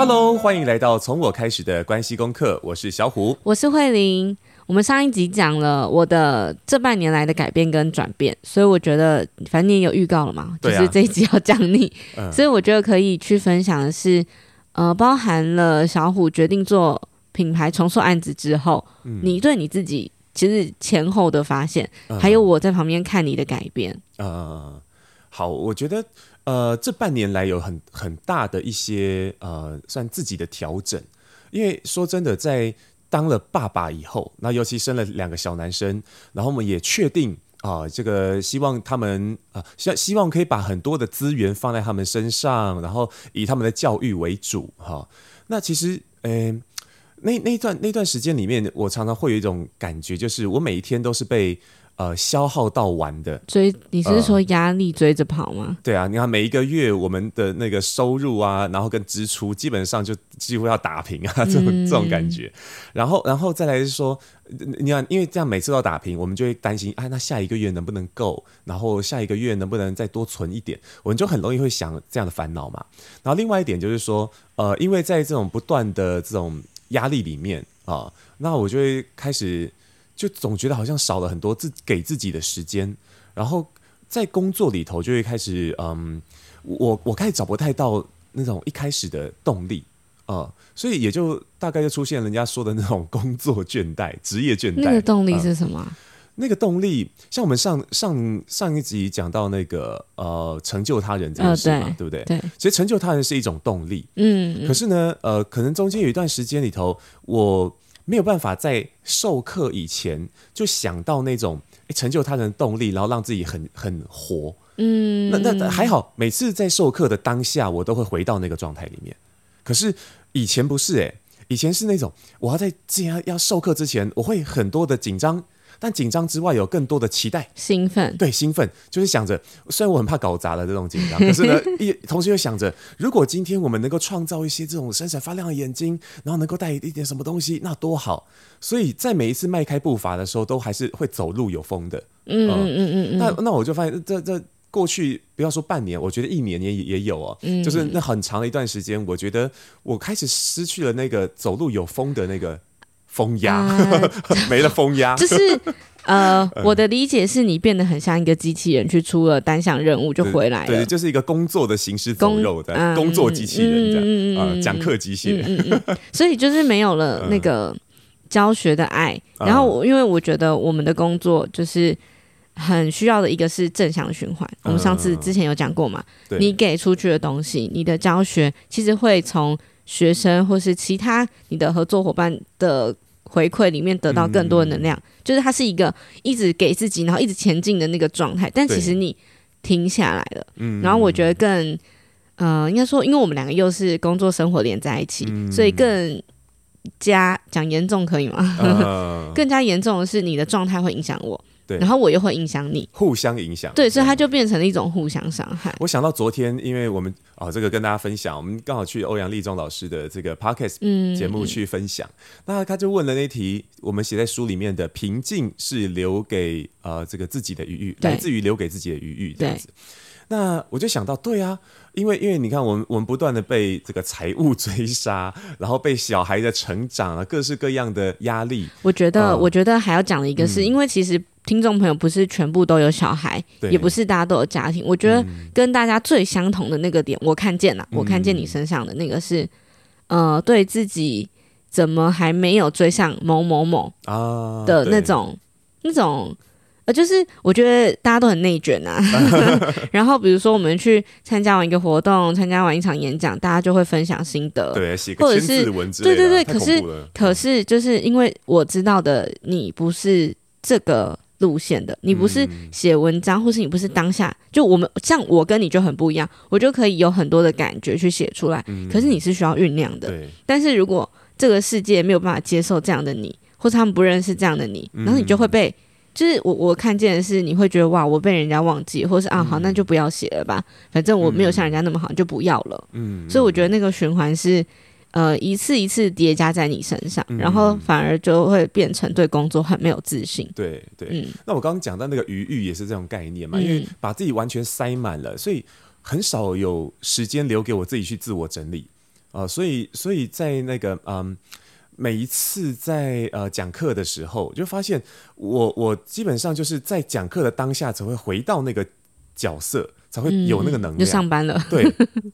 Hello，欢迎来到从我开始的关系功课。我是小虎，我是慧玲。我们上一集讲了我的这半年来的改变跟转变，所以我觉得反正你也有预告了嘛，就是这一集要讲你，啊、所以我觉得可以去分享的是，呃，包含了小虎决定做品牌重塑案子之后，嗯、你对你自己其实前后的发现，嗯、还有我在旁边看你的改变。呃，好，我觉得。呃，这半年来有很很大的一些呃，算自己的调整。因为说真的，在当了爸爸以后，那尤其生了两个小男生，然后我们也确定啊、呃，这个希望他们啊，希、希望可以把很多的资源放在他们身上，然后以他们的教育为主哈、那其实，嗯，那那段那段时间里面，我常常会有一种感觉，就是我每一天都是被。呃，消耗到完的追，你是说压力追着跑吗？呃？对啊，你看每一个月我们的那个收入啊，然后跟支出基本上就几乎要打平啊，这种、嗯、这种感觉。然后，然后再来是说，你看，因为这样每次都要打平，我们就会担心，哎，那下一个月能不能够？然后下一个月能不能再多存一点？我们就很容易会想这样的烦恼嘛。然后另外一点就是说，呃，因为在这种不断的这种压力里面啊、呃，那我就会开始。就总觉得好像少了很多自给自己的时间，然后在工作里头就会开始，嗯，我我开始找不太到那种一开始的动力啊、嗯，所以也就大概就出现人家说的那种工作倦怠、职业倦怠。那个动力是什么？嗯、那个动力，像我们上上上一集讲到那个呃，成就他人这件事嘛，呃、对，对不对？对，其实成就他人是一种动力，嗯，嗯，可是呢，呃，可能中间有一段时间里头，我。没有办法在授课以前就想到那种成就他人的动力，然后让自己很很活。嗯，那那还好，每次在授课的当下，我都会回到那个状态里面。可是以前不是诶，以前是那种我要在之前要授课之前，我会很多的紧张。但紧张之外，有更多的期待、兴奋。对，兴奋就是想着，虽然我很怕搞砸了这种紧张，可是呢，一同时又想着，如果今天我们能够创造一些这种闪闪发亮的眼睛，然后能够带一点什么东西，那多好。所以在每一次迈开步伐的时候，都还是会走路有风的。嗯嗯嗯嗯。那那我就发现，这这过去不要说半年，我觉得一年也也有哦。嗯。就是那很长的一段时间，我觉得我开始失去了那个走路有风的那个。风压、呃、没了，风压。就是呃，我的理解是你变得很像一个机器人，去出了单项任务就回来了，对，就是一个工作的行尸走肉的工、作机器人这样啊，讲课机器人，所以就是没有了那个教学的爱。呃、然后我因为我觉得我们的工作就是很需要的一个是正向循环。我们上次之前有讲过嘛，呃、你给出去的东西，你的教学其实会从。学生或是其他你的合作伙伴的回馈里面得到更多的能量，嗯、就是它是一个一直给自己，然后一直前进的那个状态。但其实你停下来了，嗯，然后我觉得更，呃，应该说，因为我们两个又是工作生活连在一起，嗯、所以更加讲严重可以吗？呃、更加严重的是你的状态会影响我。对，然后我又会影响你，互相影响。对，所以它就变成了一种互相伤害。我想到昨天，因为我们啊、哦，这个跟大家分享，我们刚好去欧阳立中老师的这个 podcast 节目去分享。嗯、那他就问了那题，我们写在书里面的“平静是留给呃这个自己的余裕”，对来自于留给自己的余裕这样子。那我就想到，对啊，因为因为你看，我们我们不断的被这个财务追杀，然后被小孩的成长啊，各式各样的压力。我觉得，呃、我觉得还要讲的一个是，嗯、因为其实听众朋友不是全部都有小孩，也不是大家都有家庭。我觉得跟大家最相同的那个点，我看见了，嗯、我看见你身上的那个是，呃，对自己怎么还没有追上某某某啊的那种、啊、那种。就是我觉得大家都很内卷啊，然后比如说我们去参加完一个活动，参加完一场演讲，大家就会分享心得，对，写个千字文之类的，对对对。可是可是就是因为我知道的，你不是这个路线的，你不是写文章，或是你不是当下就我们像我跟你就很不一样，我就可以有很多的感觉去写出来。可是你是需要酝酿的，但是如果这个世界没有办法接受这样的你，或者他们不认识这样的你，然后你就会被。就是我我看见的是，你会觉得哇，我被人家忘记，或是啊，好，那就不要写了吧，反正我没有像人家那么好，嗯、就不要了。嗯，所以我觉得那个循环是，呃，一次一次叠加在你身上，嗯、然后反而就会变成对工作很没有自信。对对，嗯，那我刚刚讲到那个余裕也是这种概念嘛，嗯、因为把自己完全塞满了，所以很少有时间留给我自己去自我整理。啊、呃，所以所以在那个嗯，每一次在呃讲课的时候，就发现我我基本上就是在讲课的当下才会回到那个角色，才会有那个能就上班了。对，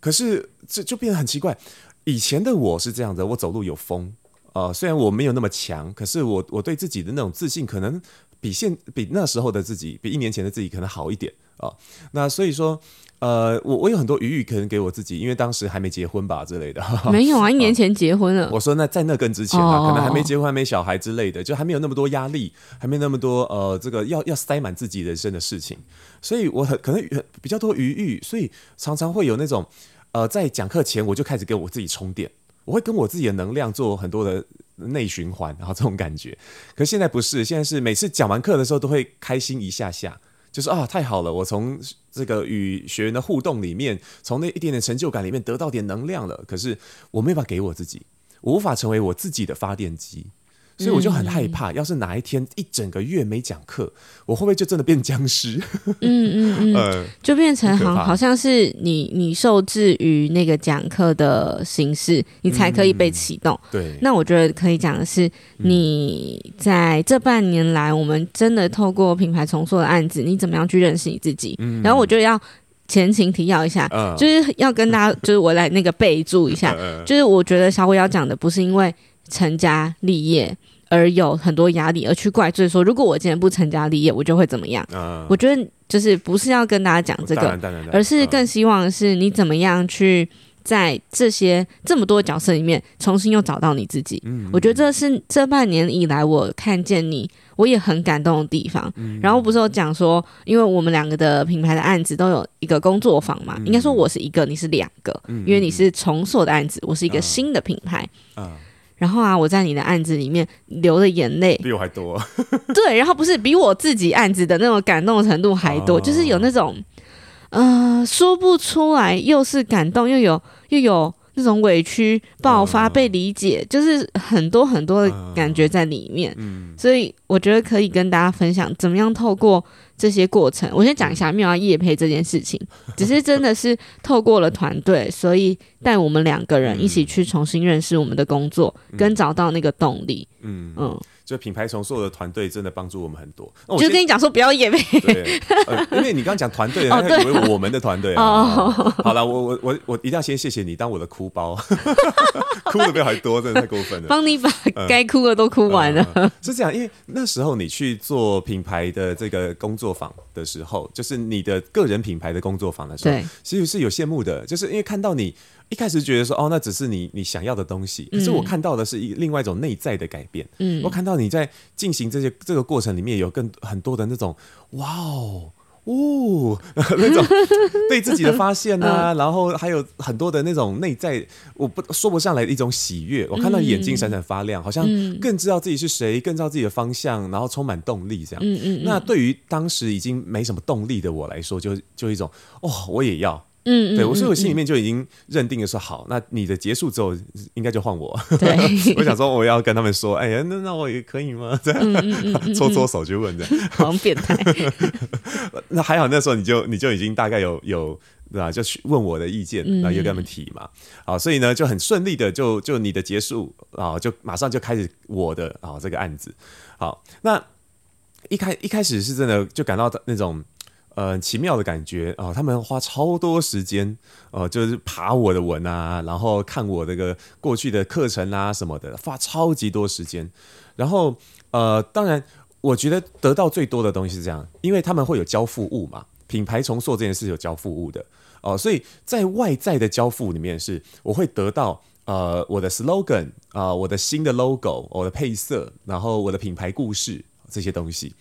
可是这就变得很奇怪。以前的我是这样的，我走路有风，呃，虽然我没有那么强，可是我我对自己的那种自信，可能比现比那时候的自己，比一年前的自己可能好一点啊、呃。那所以说。呃，我我有很多余裕可能给我自己，因为当时还没结婚吧之类的。没有啊，一年前结婚了。呃、我说那在那更之前啊，可能还没结婚，还没小孩之类的，就还没有那么多压力，还没那么多呃，这个要要塞满自己人生的事情，所以我很可能比较多余裕，所以常常会有那种呃，在讲课前我就开始给我自己充电，我会跟我自己的能量做很多的内循环，然后这种感觉。可现在不是，现在是每次讲完课的时候都会开心一下下。就是啊，太好了！我从这个与学员的互动里面，从那一点点成就感里面得到点能量了。可是我没办法给我自己，我无法成为我自己的发电机。所以我就很害怕，要是哪一天一整个月没讲课，我会不会就真的变僵尸？嗯嗯嗯，呃、就变成好好像是你你受制于那个讲课的形式，你才可以被启动。嗯、对，那我觉得可以讲的是，你在这半年来，我们真的透过品牌重塑的案子，你怎么样去认识你自己？嗯、然后我就要前情提要一下，嗯、就是要跟大家，就是我来那个备注一下，嗯、就是我觉得小伟要讲的不是因为。成家立业而有很多压力，而去怪罪说，如果我今天不成家立业，我就会怎么样？嗯、我觉得就是不是要跟大家讲这个，而是更希望是你怎么样去在这些这么多角色里面重新又找到你自己。嗯、我觉得这是这半年以来我看见你，我也很感动的地方。嗯、然后不是有讲说，因为我们两个的品牌的案子都有一个工作坊嘛，嗯、应该说我是一个，你是两个，嗯、因为你是重塑的案子，我是一个新的品牌。然后啊，我在你的案子里面流的眼泪比我还多。对，然后不是比我自己案子的那种感动程度还多，哦、就是有那种，呃，说不出来，又是感动，又有又有那种委屈爆发，被理解，哦、就是很多很多的感觉在里面。嗯、所以我觉得可以跟大家分享，怎么样透过。这些过程，我先讲一下没有要夜配这件事情，只是真的是透过了团队，所以带我们两个人一起去重新认识我们的工作，嗯、跟找到那个动力。嗯嗯。嗯就品牌重塑的团队真的帮助我们很多。我就跟你讲说不要演呗，对，因为你刚刚讲团队，他以为我们的团队啊。好了，我我我我一定要先谢谢你当我的哭包，哭的比我还多，真的太过分了。帮你把该哭的都哭完了。是这样，因为那时候你去做品牌的这个工作坊的时候，就是你的个人品牌的工作坊的时候，其实是有羡慕的，就是因为看到你。一开始觉得说哦，那只是你你想要的东西，可是我看到的是一另外一种内在的改变。嗯，我看到你在进行这些这个过程里面有更很多的那种哇哦哦 那种 对自己的发现啊，然后还有很多的那种内在我不说不上来的一种喜悦。我看到眼睛闪闪发亮，好像更知道自己是谁，更知道自己的方向，然后充满动力这样。嗯嗯。那对于当时已经没什么动力的我来说，就就一种哦，我也要。嗯，对，我所以我心里面就已经认定了说好，那你的结束之后应该就换我。对，我想说我要跟他们说，哎呀，那那我也可以吗？这样搓搓手就问的，好像变态。那还好，那时候你就你就已经大概有有对吧？就去问我的意见，然后又跟他们提嘛。好，所以呢就很顺利的就就你的结束啊，就马上就开始我的啊这个案子。好，那一开一开始是真的就感到那种。呃，奇妙的感觉啊、他们花超多时间，呃，就是爬我的文啊，然后看我这个过去的课程啊什么的，花超级多时间。然后，呃，当然，我觉得得到最多的东西是这样，因为他们会有交付物嘛，品牌重塑这件事有交付物的哦、所以在外在的交付里面是，我会得到呃我的 slogan 啊、我的新的 logo，我的配色，然后我的品牌故事这些东西。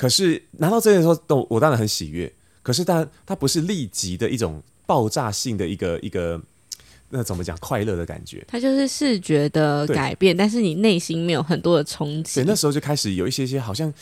可是拿到这件的时候，我当然很喜悦。可是，但它不是立即的一种爆炸性的一个一个，那怎么讲快乐的感觉？它就是视觉的改变，但是你内心没有很多的冲击。对，那时候就开始有一些些好像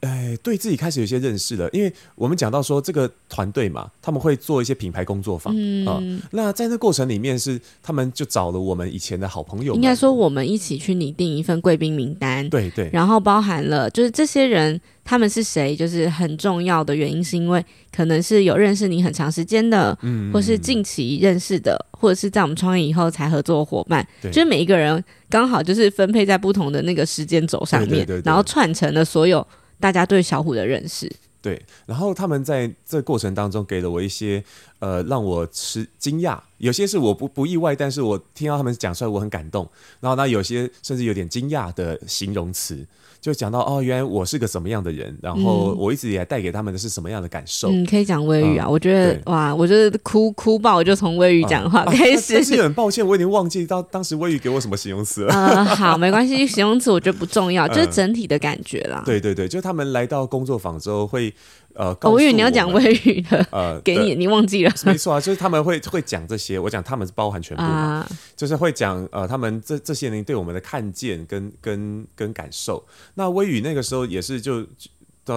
哎，对自己开始有一些认识了，因为我们讲到说这个团队嘛，他们会做一些品牌工作坊啊、嗯呃。那在那过程里面是他们就找了我们以前的好朋友，应该说我们一起去拟定一份贵宾名单，对对，然后包含了就是这些人他们是谁，就是很重要的原因是因为可能是有认识你很长时间的，嗯，或是近期认识的，或者是在我们创业以后才合作伙伴，对，就是每一个人刚好就是分配在不同的那个时间轴上面，对对对对，然后串成了所有。大家对小虎的认识，对，然后他们在这过程当中给了我一些，呃，让我吃惊讶，有些是我不不意外，但是我听到他们讲出来，我很感动。然后呢，有些甚至有点惊讶的形容词。就讲到哦，原来我是个什么样的人，然后我一直也带给他们的是什么样的感受。嗯，可以讲威宇啊，嗯、我觉得哇，我觉得哭哭爆，就从威宇讲话开始。但是很抱歉，我已经忘记到当时威宇给我什么形容词了。呃，好，没关系，形容词我觉得不重要，就是整体的感觉啦。嗯、对对对，就他们来到工作坊之后会。呃，我以为你要讲微语的，呃，给你，你忘记了？没错啊，就是他们会会讲这些，我讲他们是包含全部嘛，就是会讲呃，他们这这些人对我们的看见跟跟跟感受。那微语那个时候也是就。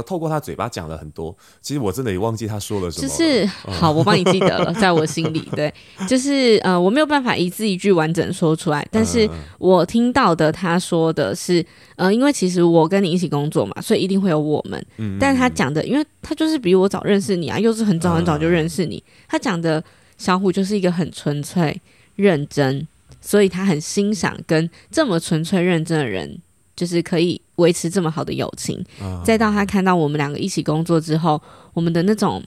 透过他嘴巴讲了很多，其实我真的也忘记他说了什么了。就是好，我帮你记得了，在我心里，对，就是呃，我没有办法一字一句完整说出来，但是我听到的他说的是，呃，因为其实我跟你一起工作嘛，所以一定会有我们。嗯，但是他讲的，因为他就是比我早认识你啊，又是很早很早就认识你，他讲的小虎就是一个很纯粹、认真，所以他很欣赏跟这么纯粹认真的人。就是可以维持这么好的友情，啊、再到他看到我们两个一起工作之后，我们的那种，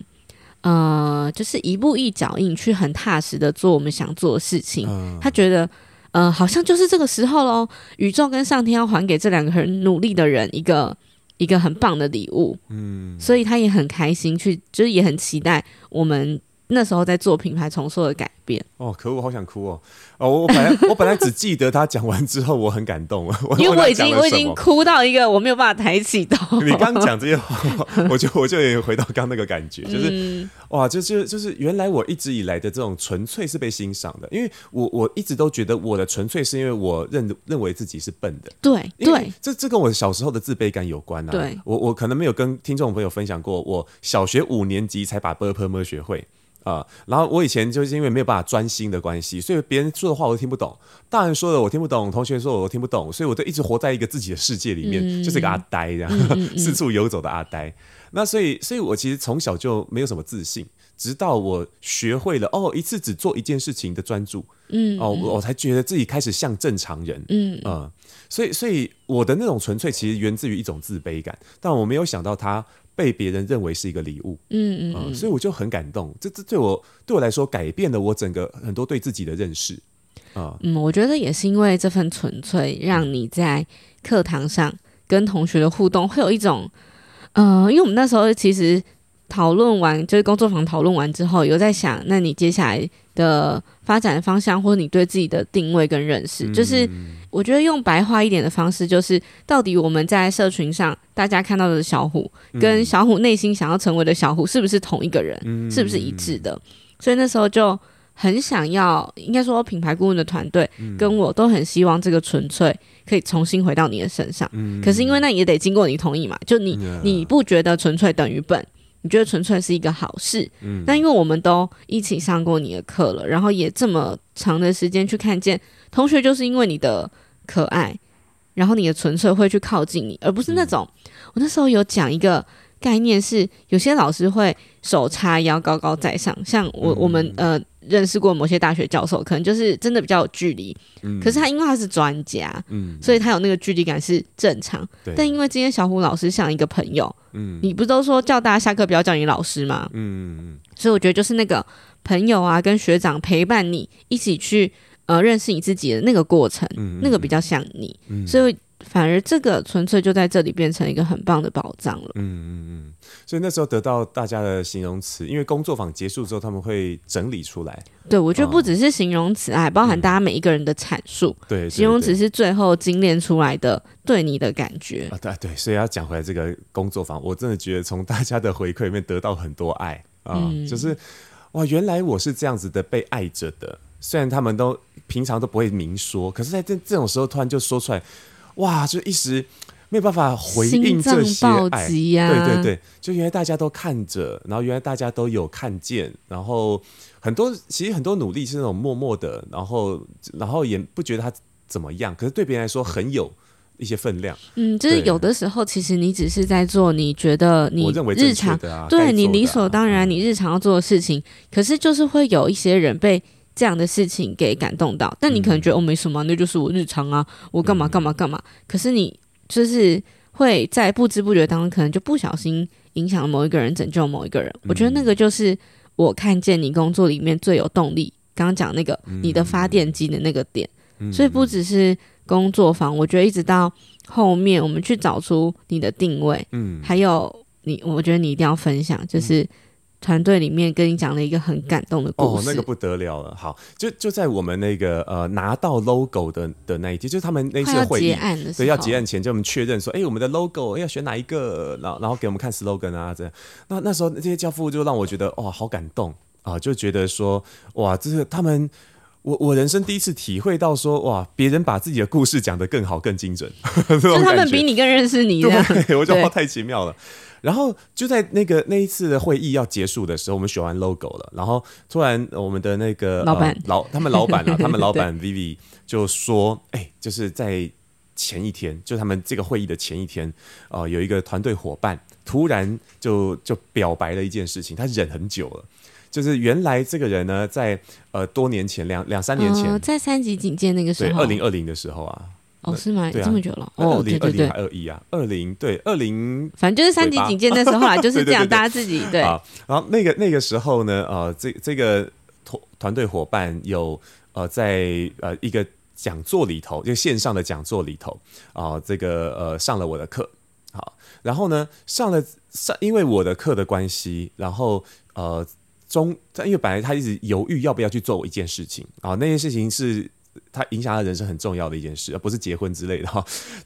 呃，就是一步一脚印去很踏实的做我们想做的事情。啊、他觉得，呃，好像就是这个时候喽，宇宙跟上天要还给这两个很努力的人一个一个很棒的礼物。嗯，所以他也很开心去，就是也很期待我们。那时候在做品牌重塑的改变。哦，可我好想哭哦。哦，我本来 我本来只记得他讲完之后我很感动，因为我已经我已经哭到一个我没有办法抬起头。你刚讲这些话，我就我就回到刚那个感觉，就是哇，就是就是原来我一直以来的这种纯粹是被欣赏的，因为我我一直都觉得我的纯粹是因为我认认为自己是笨的，对，对，这这跟我小时候的自卑感有关啊。我我可能没有跟听众朋友分享过，我小学五年级才把 b per per 学会。啊、呃，然后我以前就是因为没有办法专心的关系，所以别人说的话我都听不懂，大人说的我听不懂，同学说的我都听不懂，所以我就一直活在一个自己的世界里面，嗯、就是一个阿呆这样，四处游走的阿呆。那所以，所以我其实从小就没有什么自信，直到我学会了哦，一次只做一件事情的专注，嗯，哦，我才觉得自己开始像正常人，嗯嗯，所以，所以我的那种纯粹其实源自于一种自卑感，但我没有想到他。被别人认为是一个礼物，嗯嗯，嗯，所以我就很感动。这这对我对我来说改变了我整个很多对自己的认识啊。嗯，我觉得也是因为这份纯粹，让你在课堂上跟同学的互动会有一种，呃，因为我们那时候其实讨论完，就是工作坊讨论完之后，有在想，那你接下来的发展方向，或者你对自己的定位跟认识，嗯、就是。我觉得用白话一点的方式，就是到底我们在社群上大家看到的小虎，跟小虎内心想要成为的小虎，是不是同一个人？嗯、是不是一致的？所以那时候就很想要，应该说品牌顾问的团队跟我都很希望这个纯粹可以重新回到你的身上。嗯、可是因为那也得经过你同意嘛，就你你不觉得纯粹等于笨？你觉得纯粹是一个好事？嗯，那因为我们都一起上过你的课了，然后也这么长的时间去看见同学，就是因为你的。可爱，然后你的纯粹会去靠近你，而不是那种。嗯、我那时候有讲一个概念是，有些老师会手叉腰高高在上，像我、嗯、我们呃认识过某些大学教授，可能就是真的比较有距离。嗯、可是他因为他是专家，嗯，所以他有那个距离感是正常。对但因为今天小虎老师像一个朋友，嗯，你不都说叫大家下课不要叫你老师吗？嗯嗯，所以我觉得就是那个朋友啊，跟学长陪伴你一起去。呃，认识你自己的那个过程，嗯嗯、那个比较像你，嗯、所以反而这个纯粹就在这里变成一个很棒的宝藏了。嗯嗯嗯。所以那时候得到大家的形容词，因为工作坊结束之后他们会整理出来。对，我觉得不只是形容词，还包含大家每一个人的阐述。嗯、对，形容词是最后精炼出来的对你的感觉。啊，对对，所以要讲回来这个工作坊，我真的觉得从大家的回馈里面得到很多爱啊，嗯、就是哇，原来我是这样子的被爱着的。虽然他们都平常都不会明说，可是在这这种时候突然就说出来，哇，就一时没有办法回应这些爱。呀、啊，对对对，就原来大家都看着，然后原来大家都有看见，然后很多其实很多努力是那种默默的，然后然后也不觉得他怎么样，可是对别人来说很有。一些分量，嗯，就是有的时候，其实你只是在做你觉得你日常，啊、对你理所当然，你日常要做的事情，嗯、可是就是会有一些人被这样的事情给感动到，但你可能觉得、嗯、哦没什么，那就是我日常啊，我干嘛干嘛干嘛，嗯、可是你就是会在不知不觉当中，可能就不小心影响了某一个人，拯救某一个人。嗯、我觉得那个就是我看见你工作里面最有动力，刚刚讲那个、嗯、你的发电机的那个点，嗯、所以不只是。工作坊，我觉得一直到后面，我们去找出你的定位，嗯，还有你，我觉得你一定要分享，就是团队里面跟你讲了一个很感动的故事，哦，那个不得了了。好，就就在我们那个呃拿到 logo 的的那一天，就是他们那些会议，结案的时候，对，要结案前就我们确认说，哎、欸，我们的 logo 要选哪一个，然后然后给我们看 slogan 啊，这样。那那时候这些教父就让我觉得哇，好感动啊，就觉得说哇，这是他们。我我人生第一次体会到说哇，别人把自己的故事讲得更好、更精准，就他们比你更认识你。对，我觉得太奇妙了。然后就在那个那一次的会议要结束的时候，我们选完 logo 了，然后突然我们的那个老板、呃、老他们老板啊，他们老板 Vivi 就说，哎、欸，就是在前一天，就他们这个会议的前一天，呃，有一个团队伙伴突然就就表白了一件事情，他忍很久了。就是原来这个人呢，在呃多年前两两三年前，呃、在三级警戒那个时候，对，二零二零的时候啊，哦是吗？啊、这么久了，哦二零二零还二一啊，二零对二零，反正就是三级警戒那时候啊，就是这样，大家自己对。啊，然后那个那个时候呢，呃，这这个团团队伙伴有呃在呃一个讲座里头，就线上的讲座里头啊、呃，这个呃上了我的课，好，然后呢上了上因为我的课的关系，然后呃。中，因为本来他一直犹豫要不要去做一件事情啊，那件事情是他影响他人生很重要的一件事，而不是结婚之类的哈。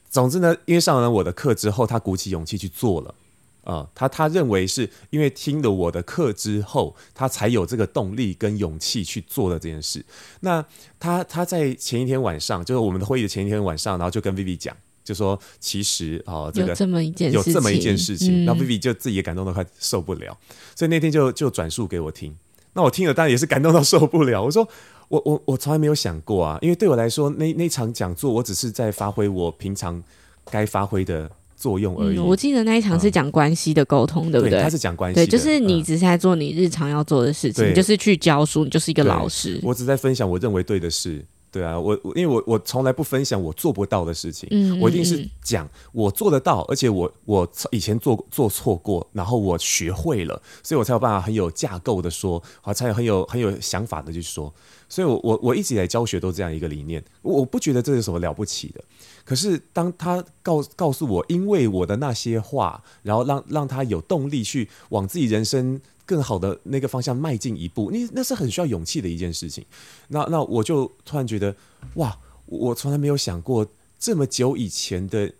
总之呢，因为上了我的课之后，他鼓起勇气去做了啊。他他认为是因为听了我的课之后，他才有这个动力跟勇气去做的这件事。那他他在前一天晚上，就是我们的会议的前一天晚上，然后就跟 Vivi 讲。就说其实啊，这个有这么一件有这么一件事情，那、嗯、Vivi 就自己也感动的快受不了，所以那天就就转述给我听。那我听了当然也是感动到受不了。我说我我我从来没有想过啊，因为对我来说那那场讲座我只是在发挥我平常该发挥的作用而已。嗯、我记得那一场是讲关系的沟通，嗯、对不对？他是讲关系，对，就是你只是在做你日常要做的事情，嗯、就是去教书，你就是一个老师。我只在分享我认为对的事。对啊，我我因为我我从来不分享我做不到的事情，嗯，我一定是讲我做得到，而且我我以前做做错过，然后我学会了，所以我才有办法很有架构的说，好，才有很有很有想法的去说。所以我我我一直以来教学都这样一个理念，我不觉得这是什么了不起的。可是当他告告诉我，因为我的那些话，然后让让他有动力去往自己人生。更好的那个方向迈进一步，那那是很需要勇气的一件事情。那那我就突然觉得，哇，我从来没有想过这么久以前的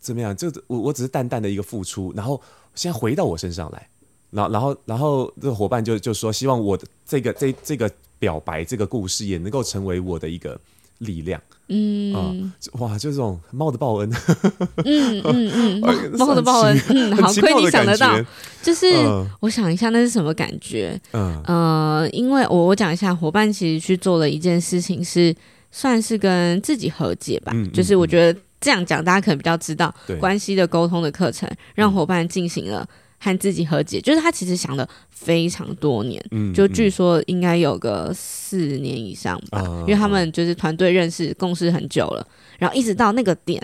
怎么样，就我我只是淡淡的一个付出，然后现在回到我身上来，然后然后然后这个伙伴就就说，希望我的这个这这个表白这个故事也能够成为我的一个力量。嗯。啊，哇，就这种猫的报恩，嗯嗯嗯，猫的报恩，嗯，好亏你想得到，就是我想一下那是什么感觉，嗯。呃，因为我我讲一下，伙伴其实去做了一件事情，是算是跟自己和解吧，就是我觉得这样讲大家可能比较知道关系的沟通的课程，让伙伴进行了。和自己和解，就是他其实想了非常多年，嗯，就据说应该有个四年以上吧，嗯、因为他们就是团队认识、共事很久了，然后一直到那个点，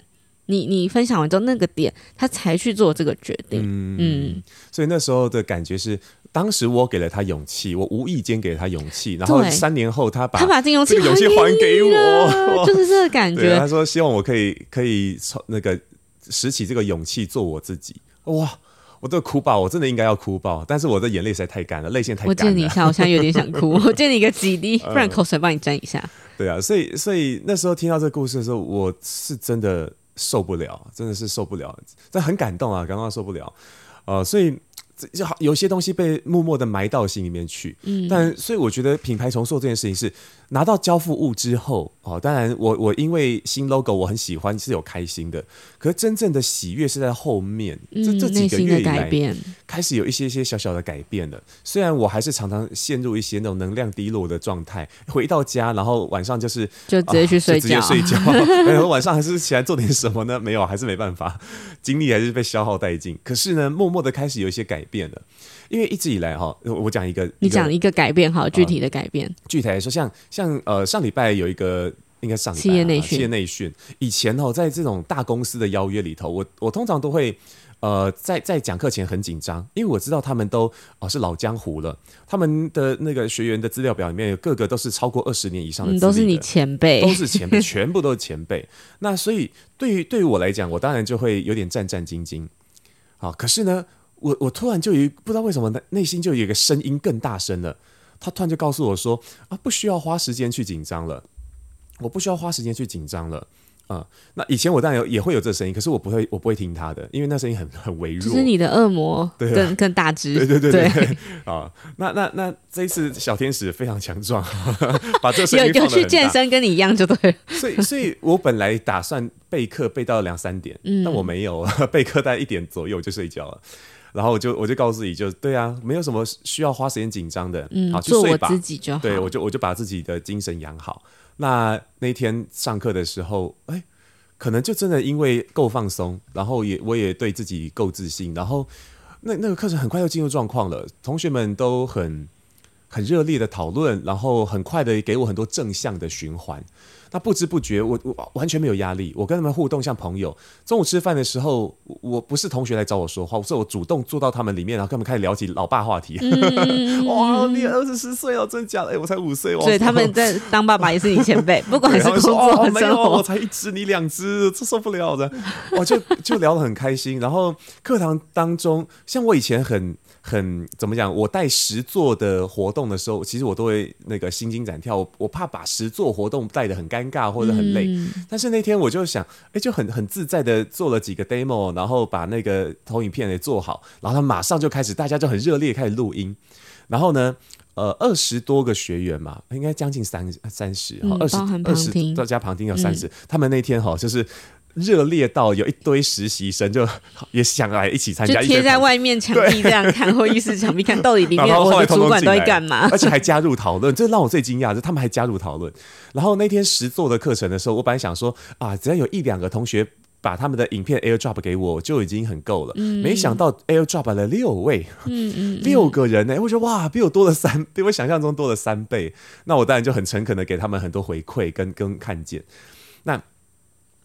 你你分享完之后那个点，他才去做这个决定，嗯，嗯，所以那时候的感觉是，当时我给了他勇气，我无意间给了他勇气，然后三年后他把他把这勇气勇气还给我，就是这个感觉。他说希望我可以可以从那个拾起这个勇气做我自己，哇。我都哭爆，我真的应该要哭爆，但是我的眼泪实在太干了，泪腺太干了。我见你一下，我现在有点想哭。我见你一个几滴，不然口水帮你沾一下。嗯、对啊，所以所以那时候听到这个故事的时候，我是真的受不了，真的是受不了，但很感动啊，感动到受不了。呃，所以就好，有些东西被默默的埋到心里面去。嗯，但所以我觉得品牌重塑这件事情是拿到交付物之后哦，当然我我因为新 logo 我很喜欢，是有开心的。可是真正的喜悦是在后面，这这几个月以来开始有一些些小小的改变了。虽然我还是常常陷入一些那种能量低落的状态，回到家然后晚上就是就直接去睡觉，啊、直接睡觉。然后 晚上还是起来做点什么呢？没有，还是没办法，精力还是被消耗殆尽。可是呢，默默的开始有一些改变了，因为一直以来哈，我讲一个，你讲一个改变哈，具体的改变。呃、具体来说，像像呃上礼拜有一个应该上企业内训，企业内训。以前哦，在这种大公司的邀约里头，我我通常都会。呃，在在讲课前很紧张，因为我知道他们都哦是老江湖了，他们的那个学员的资料表里面有个个都是超过二十年以上的，的、嗯，都是你前辈，都是前辈，全部都是前辈。那所以对于对于我来讲，我当然就会有点战战兢兢。好，可是呢，我我突然就有不知道为什么内心就有一个声音更大声了，他突然就告诉我说啊，不需要花时间去紧张了，我不需要花时间去紧张了。啊、嗯，那以前我当然有也会有这声音，可是我不会，我不会听他的，因为那声音很很微弱。就是你的恶魔 更，更、啊、更大只。对对对对，对。啊，那那那这一次小天使非常强壮，把这声音放得很大。有有去健身，跟你一样就对了。所以，所以我本来打算备课备到两三点，嗯，但我没有 备课，大概一点左右就睡觉了。然后我就我就告诉自己就，就对啊，没有什么需要花时间紧张的，嗯，好，去睡吧，做我自己就好。对，我就我就把自己的精神养好。那那天上课的时候，哎。可能就真的因为够放松，然后也我也对自己够自信，然后那那个课程很快就进入状况了，同学们都很很热烈的讨论，然后很快的给我很多正向的循环。那不知不觉，我我完全没有压力，我跟他们互动像朋友。中午吃饭的时候，我不是同学来找我说话，我是我主动坐到他们里面，然后跟他们开始聊起老爸话题。嗯、哇，你二十四岁了，真的假的？哎，我才五岁。所以他们 在当爸爸也是你前辈，不管是工作还是生活。没有，我才一只，你两只，这受不了的。我就就聊得很开心。然后课堂当中，像我以前很。很怎么讲？我带实作的活动的时候，其实我都会那个心惊胆跳，我，我怕把实作活动带的很尴尬或者很累。嗯。但是那天我就想，哎，就很很自在的做了几个 demo，然后把那个投影片也做好，然后他马上就开始，大家就很热烈开始录音。然后呢，呃，二十多个学员嘛，应该将近三三十，二十二十再加旁听有三十。他们那天哈就是。热烈到有一堆实习生就也想来一起参加，贴在外面墙壁这样看，会议室墙壁看到底里面我的主管都在干嘛，而且还加入讨论，这让我最惊讶，就他们还加入讨论。然后那天实做的课程的时候，我本来想说啊，只要有一两个同学把他们的影片 AirDrop 给我，就已经很够了。嗯、没想到 AirDrop 了六位，嗯嗯，六个人呢、欸，我觉得哇，比我多了三，比我想象中多了三倍。那我当然就很诚恳的给他们很多回馈跟跟看见。那。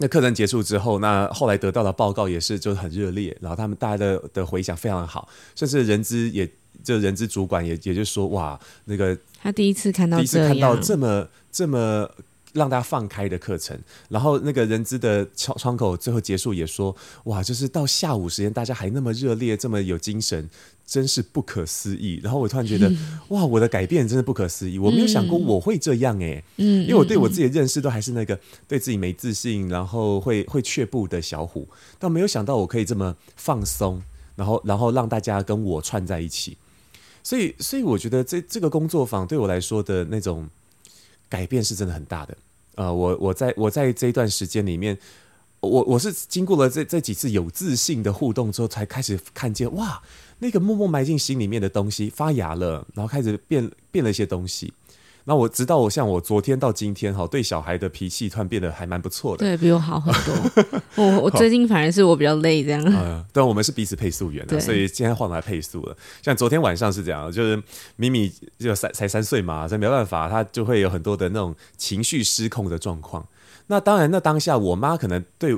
那课程结束之后，那后来得到的报告也是就很热烈，然后他们大家的的回响非常好，甚至人资也就人资主管也也就说哇，那个他第一次看到第一次看到这么这么让大家放开的课程，然后那个人资的窗窗口最后结束也说哇，就是到下午时间大家还那么热烈，这么有精神。真是不可思议，然后我突然觉得，嗯、哇，我的改变真的不可思议，我没有想过我会这样哎，嗯，因为我对我自己的认识都还是那个对自己没自信，然后会会却步的小虎，但没有想到我可以这么放松，然后然后让大家跟我串在一起，所以所以我觉得这这个工作坊对我来说的那种改变是真的很大的，呃，我我在我在这一段时间里面，我我是经过了这这几次有自信的互动之后，才开始看见哇。那个默默埋进心里面的东西发芽了，然后开始变变了一些东西。那我直到我像我昨天到今天哈，对小孩的脾气突然变得还蛮不错的，对比我好很多。我我最近反而是我比较累这样。嗯，对，我们是彼此配速员的，所以今天换来配速了。像昨天晚上是这样，就是米米就三才三岁嘛，所以没办法，他就会有很多的那种情绪失控的状况。那当然，那当下我妈可能对。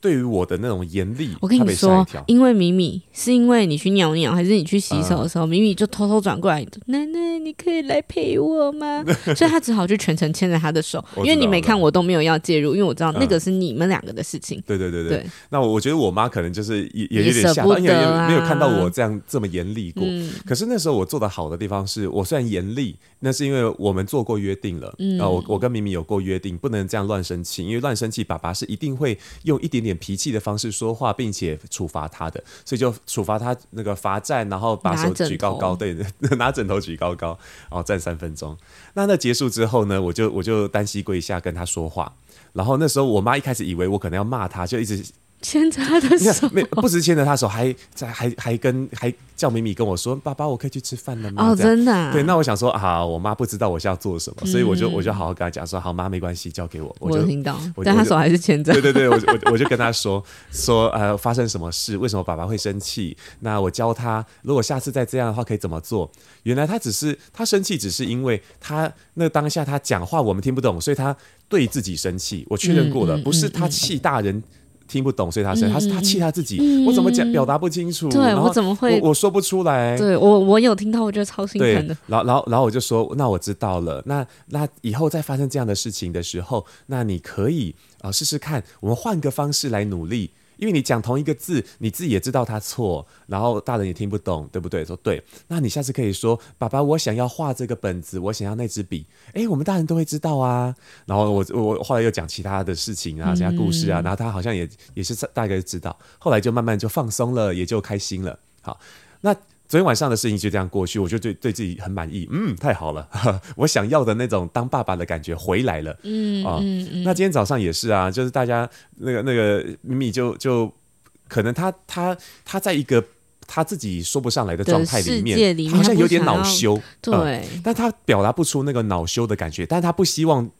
对于我的那种严厉，我跟你说，因为米米是因为你去尿尿，还是你去洗手的时候，米、嗯、米就偷偷转过来，奶奶，你可以来陪我吗？所以他只好就全程牵着他的手，因为你没看，我都没有要介入，因为我知道那个是你们两个的事情。嗯、对对对对。对那我觉得我妈可能就是也也有点吓到，因为没有看到我这样这么严厉过。嗯、可是那时候我做的好的地方是，我虽然严厉，那是因为我们做过约定了。嗯。然后我我跟米米有过约定，不能这样乱生气，因为乱生气，爸爸是一定会用一点点。点脾气的方式说话，并且处罚他的，所以就处罚他那个罚站，然后把手举高高，对，拿枕头举高高，然后站三分钟。那那结束之后呢，我就我就单膝跪下跟他说话，然后那时候我妈一开始以为我可能要骂他，就一直。牵着他的手，没不止牵着他手，还在还还跟还叫米米跟我说：“爸爸，我可以去吃饭了吗？”哦，真的、啊。对，那我想说啊，我妈不知道我是要做什么，所以我就我就好好跟他讲说：“好妈，没关系，交给我。”我就我听到，但他手还是牵着。对对对，我我我就跟他说说呃，发生什么事？为什么爸爸会生气？那我教他，如果下次再这样的话，可以怎么做？原来他只是他生气，只是因为他那当下他讲话我们听不懂，所以他对自己生气。我确认过了，不是他气大人。听不懂，所以他生，他是他气他自己，嗯、我怎么讲表达不清楚？对，我怎么会我？说不出来。对我，我有听到，我觉得超心疼的。然后，然后，然后我就说，那我知道了。那那以后再发生这样的事情的时候，那你可以啊、呃、试试看，我们换个方式来努力。因为你讲同一个字，你自己也知道他错，然后大人也听不懂，对不对？说对，那你下次可以说：“爸爸，我想要画这个本子，我想要那支笔。”哎，我们大人都会知道啊。然后我我后来又讲其他的事情啊，其他故事啊，然后他好像也也是大概知道。后来就慢慢就放松了，也就开心了。好，那。昨天晚上的事情就这样过去，我就对对自己很满意，嗯，太好了，我想要的那种当爸爸的感觉回来了，嗯啊，嗯嗯、那今天早上也是啊，就是大家那个那个米米就就可能他他他在一个他自己说不上来的状态里面，里面好像有点恼羞，对、嗯，但他表达不出那个恼羞的感觉，但他不希望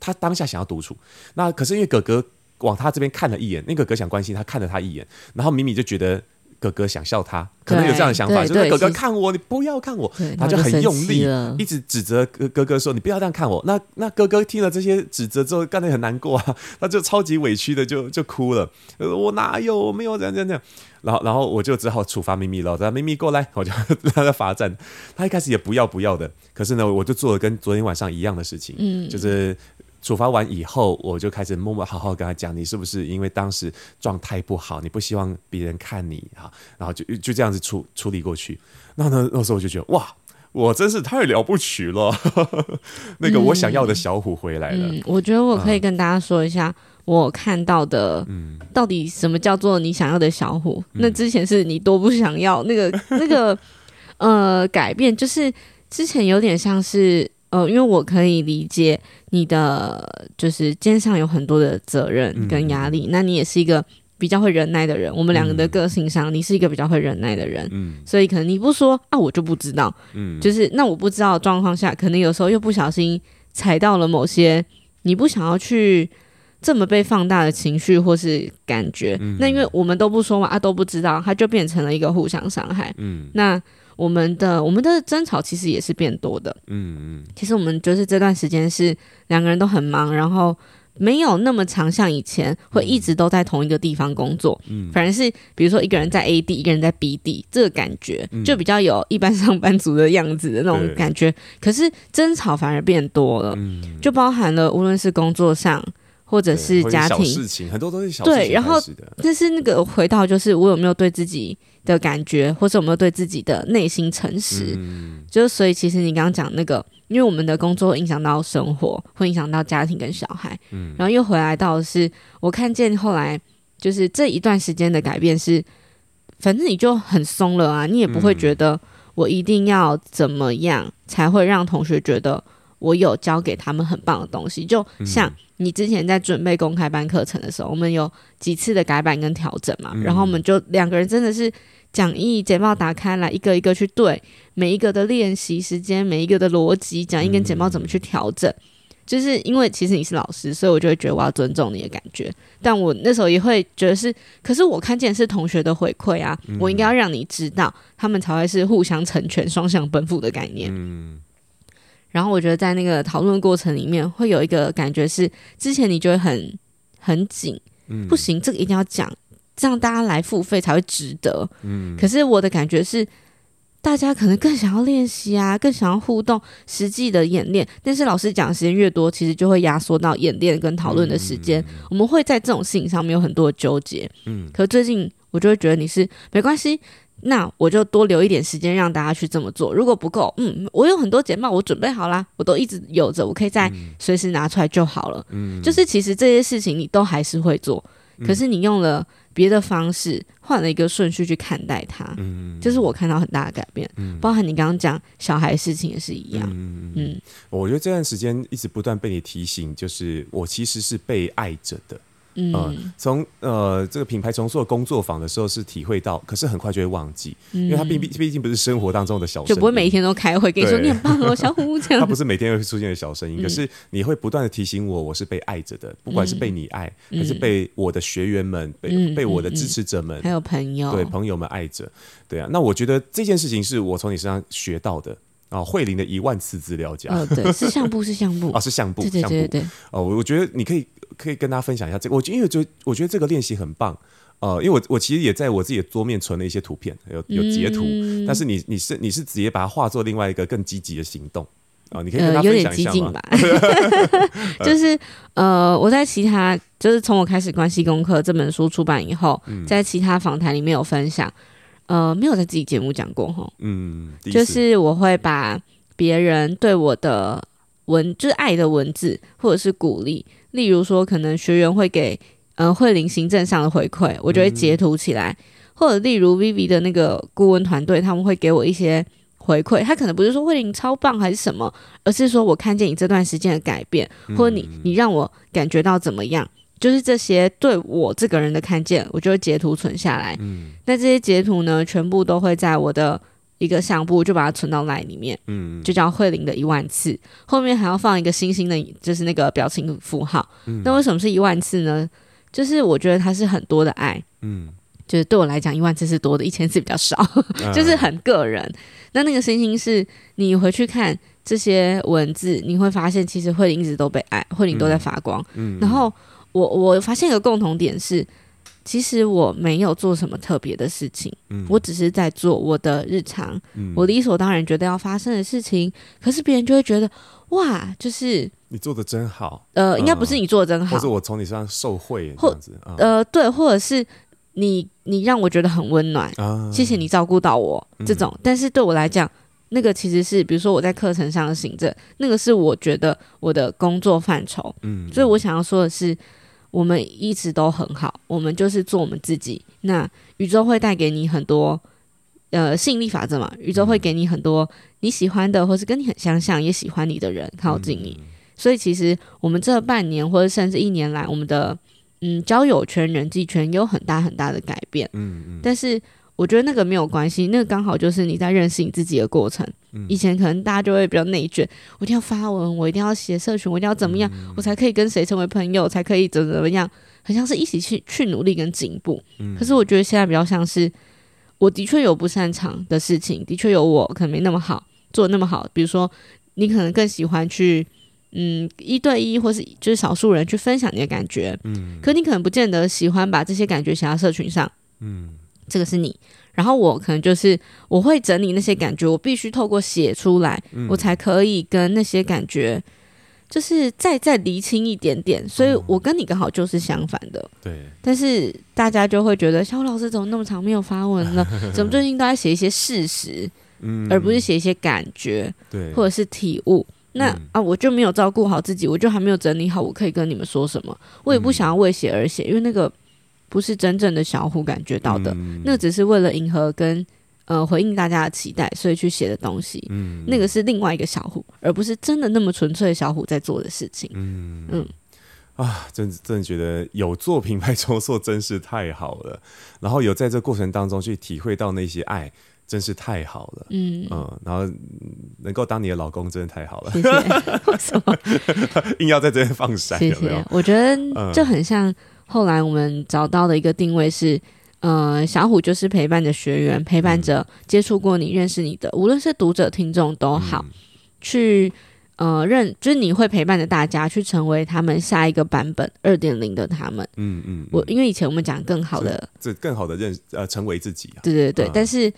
他当下想要独处，那可是因为哥哥往他这边看了一眼，那个哥哥想关心他，看了他一眼，然后米米就觉得。哥哥想笑他，可能有这样的想法，就是哥哥看我，你不要看我，他就很用力，一直指责哥哥哥说：“你不要这样看我。”那那哥哥听了这些指责之后，干得很难过啊，他就超级委屈的就就哭了。我哪有，我没有这样这样这样。然后然后我就只好处罚咪咪了，让咪咪过来，我就 让他罚站。他一开始也不要不要的，可是呢，我就做了跟昨天晚上一样的事情，嗯，就是。处罚完以后，我就开始默默好好跟他讲，你是不是因为当时状态不好，你不希望别人看你哈？然后就就这样子处处理过去。那那那时候我就觉得哇，我真是太了不起了，那个我想要的小虎回来了。嗯嗯、我觉得我可以跟大家说一下，嗯、我看到的，到底什么叫做你想要的小虎？嗯、那之前是你多不想要那个 那个呃改变，就是之前有点像是。呃，因为我可以理解你的，就是肩上有很多的责任跟压力。嗯、那你也是一个比较会忍耐的人。我们两个的个性上，嗯、你是一个比较会忍耐的人。嗯，所以可能你不说啊，我就不知道。嗯，就是那我不知道的状况下，可能有时候又不小心踩到了某些你不想要去这么被放大的情绪或是感觉。嗯、那因为我们都不说嘛，啊都不知道，它就变成了一个互相伤害。嗯，那。我们的我们的争吵其实也是变多的，嗯嗯，其实我们就是这段时间是两个人都很忙，然后没有那么长，像以前会一直都在同一个地方工作，嗯，反而是比如说一个人在 A 地，一个人在 B 地，这个感觉就比较有一般上班族的样子的那种感觉。可是争吵反而变多了，就包含了无论是工作上。或者是家庭事情，很多都是小事情。对，然后但是那个回到就是我有没有对自己的感觉，或者有没有对自己的内心诚实？嗯，就是所以其实你刚刚讲那个，因为我们的工作会影响到生活，会影响到家庭跟小孩。嗯，然后又回来到的是我看见后来就是这一段时间的改变是，反正你就很松了啊，你也不会觉得我一定要怎么样才会让同学觉得我有教给他们很棒的东西，就像。你之前在准备公开班课程的时候，我们有几次的改版跟调整嘛？嗯、然后我们就两个人真的是讲义简报打开来，一个一个去对每一个的练习时间，每一个的逻辑，讲义跟简报怎么去调整。嗯、就是因为其实你是老师，所以我就会觉得我要尊重你的感觉。但我那时候也会觉得是，可是我看见是同学的回馈啊，嗯、我应该要让你知道，他们才会是互相成全、双向奔赴的概念。嗯。然后我觉得在那个讨论过程里面，会有一个感觉是，之前你就会很很紧，嗯，不行，这个一定要讲，这样大家来付费才会值得，嗯。可是我的感觉是，大家可能更想要练习啊，更想要互动，实际的演练。但是老师讲的时间越多，其实就会压缩到演练跟讨论的时间。嗯，我们会在这种事情上面有很多的纠结，嗯。可最近我就会觉得你是没关系。那我就多留一点时间让大家去这么做。如果不够，嗯，我有很多简报，我准备好啦，我都一直有着，我可以再随时拿出来就好了。嗯，就是其实这些事情你都还是会做，可是你用了别的方式，换了一个顺序去看待它，嗯，就是我看到很大的改变，嗯，包含你刚刚讲小孩的事情也是一样，嗯嗯，我觉得这段时间一直不断被你提醒，就是我其实是被爱着的。嗯，从呃这个品牌重塑工作坊的时候是体会到，可是很快就会忘记，嗯、因为它毕毕毕竟不是生活当中的小声音，就不会每一天都开会跟你说你很棒哦，小虎 这样。他不是每天会出现的小声音，嗯、可是你会不断的提醒我，我是被爱着的，不管是被你爱，嗯、还是被我的学员们、被、嗯、被我的支持者们，还有朋友，对朋友们爱着，对啊。那我觉得这件事情是我从你身上学到的啊，慧玲的一万次资料夹，哦，对，是相簿，是相簿，哦，是相簿，对对对对，对，哦，我我觉得你可以。可以跟大家分享一下这个，我因为就我觉得这个练习很棒，呃，因为我我其实也在我自己的桌面存了一些图片，有有截图，嗯、但是你你是你是直接把它化作另外一个更积极的行动。啊、呃，你可以跟他分享一下吗？呃、有点激进吧 就是呃，我在其他就是从我开始关系功课这本书出版以后，嗯、在其他访谈里面有分享，呃，没有在自己节目讲过哈，嗯，就是我会把别人对我的文就是爱的文字或者是鼓励。例如说，可能学员会给呃慧玲行政上的回馈，我就会截图起来；嗯、或者例如 Vivi 的那个顾问团队，他们会给我一些回馈。他可能不是说慧玲超棒还是什么，而是说我看见你这段时间的改变，或者你你让我感觉到怎么样，就是这些对我这个人的看见，我就会截图存下来。嗯，那这些截图呢，全部都会在我的。一个相簿就把它存到 LINE 里面，嗯，就叫慧玲的一万次，后面还要放一个星星的，就是那个表情符号。嗯，那为什么是一万次呢？就是我觉得它是很多的爱，嗯，就是对我来讲一万次是多的，一千次比较少，嗯、就是很个人。那那个星星是你回去看这些文字，你会发现其实慧玲一直都被爱，慧玲都在发光。嗯，然后我我发现一个共同点是。其实我没有做什么特别的事情，嗯，我只是在做我的日常，嗯，我理所当然觉得要发生的事情，可是别人就会觉得，哇，就是你做的真好，呃，应该不是你做的真好，或者我从你身上受贿这样子，呃，对，或者是你你让我觉得很温暖，啊，谢谢你照顾到我这种，但是对我来讲，那个其实是比如说我在课程上的行政，那个是我觉得我的工作范畴，嗯，所以我想要说的是。我们一直都很好，我们就是做我们自己。那宇宙会带给你很多，呃，吸引力法则嘛，宇宙会给你很多你喜欢的，或是跟你很相像也喜欢你的人靠近你。嗯、所以其实我们这半年或者甚至一年来，我们的嗯交友圈、人际圈有很大很大的改变。嗯嗯，但是。我觉得那个没有关系，那个刚好就是你在认识你自己的过程。嗯、以前可能大家就会比较内卷，我一定要发文，我一定要写社群，我一定要怎么样，嗯、我才可以跟谁成为朋友，才可以怎么怎么样，很像是一起去去努力跟进步。嗯、可是我觉得现在比较像是，我的确有不擅长的事情，的确有我可能没那么好做那么好。比如说，你可能更喜欢去嗯一对一，或是就是少数人去分享你的感觉。嗯，可你可能不见得喜欢把这些感觉写到社群上。嗯。这个是你，然后我可能就是我会整理那些感觉，我必须透过写出来，嗯、我才可以跟那些感觉，就是再再厘清一点点。所以我跟你刚好就是相反的，对、嗯。但是大家就会觉得小虎老师怎么那么长没有发文了？怎么最近都在写一些事实，嗯，而不是写一些感觉，对，或者是体悟。那、嗯、啊，我就没有照顾好自己，我就还没有整理好，我可以跟你们说什么？我也不想要为写而写，因为那个。不是真正的小虎感觉到的，嗯、那只是为了迎合跟呃回应大家的期待，所以去写的东西。嗯，那个是另外一个小虎，而不是真的那么纯粹的小虎在做的事情。嗯嗯啊，真真的觉得有做品牌重塑真是太好了，然后有在这过程当中去体会到那些爱，真是太好了。嗯嗯，然后能够当你的老公，真的太好了。谢谢。为什么 硬要在这边放闪？谢谢。有没有？我觉得就很像。后来我们找到的一个定位是，呃，小虎就是陪伴着学员，陪伴着接触过你、认识你的，无论是读者、听众都好，嗯、去呃认，就是你会陪伴着大家去成为他们下一个版本二点零的他们。嗯嗯，嗯我因为以前我们讲更好的，这更好的认呃成为自己啊。对对对，嗯、但是。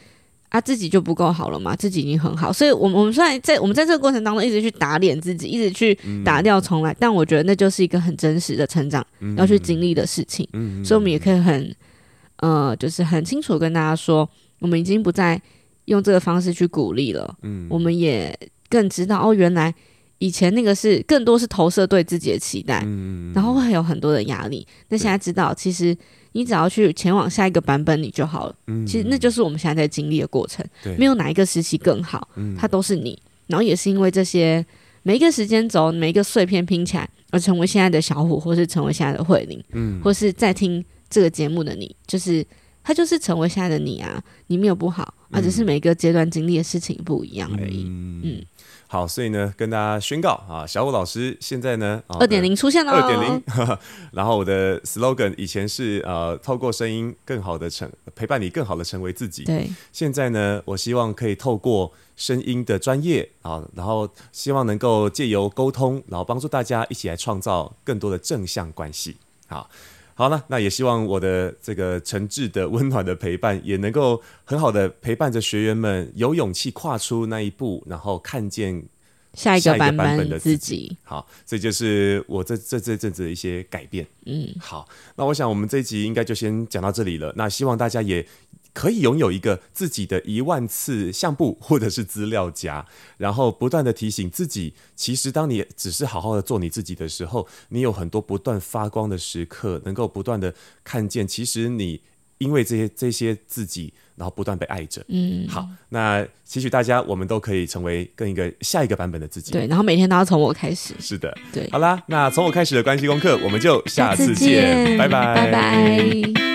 他、啊、自己就不够好了嘛？自己已经很好，所以，我们我们虽然在我们在这个过程当中一直去打脸自己，一直去打掉重来，嗯、但我觉得那就是一个很真实的成长，嗯、要去经历的事情。嗯、所以，我们也可以很呃，就是很清楚跟大家说，我们已经不再用这个方式去鼓励了。嗯，我们也更知道哦，原来以前那个是更多是投射对自己的期待，嗯，然后会有很多的压力。那现在知道，其实你只要去前往下一个版本，你就好了。嗯，其实那就是我们现在在经历的过程。没有哪一个时期更好，嗯，它都是你。然后也是因为这些每一个时间轴、每一个碎片拼起来，而成为现在的小虎，或是成为现在的慧玲，嗯，或是在听这个节目的你，就是他就是成为现在的你啊。你没有不好，而只是每个阶段经历的事情不一样而已。嗯。嗯好，所以呢，跟大家宣告啊，小五老师现在呢，二点零出现了，二点零。然后我的 slogan 以前是呃，透过声音更好的成陪伴你，更好的成为自己。对，现在呢，我希望可以透过声音的专业啊，然后希望能够借由沟通，然后帮助大家一起来创造更多的正向关系。好。好了，那也希望我的这个诚挚的、温暖的陪伴，也能够很好的陪伴着学员们，有勇气跨出那一步，然后看见下一个版本的自己。好，这就是我这这这阵子的一些改变。嗯，好，那我想我们这一集应该就先讲到这里了。那希望大家也。可以拥有一个自己的一万次相簿或者是资料夹，然后不断的提醒自己，其实当你只是好好的做你自己的时候，你有很多不断发光的时刻，能够不断的看见，其实你因为这些这些自己，然后不断被爱着。嗯，好，那期许大家，我们都可以成为更一个下一个版本的自己。对，然后每天都要从我开始。是的，对。好啦，那从我开始的关系功课，我们就下次见，下次见，拜拜，拜拜。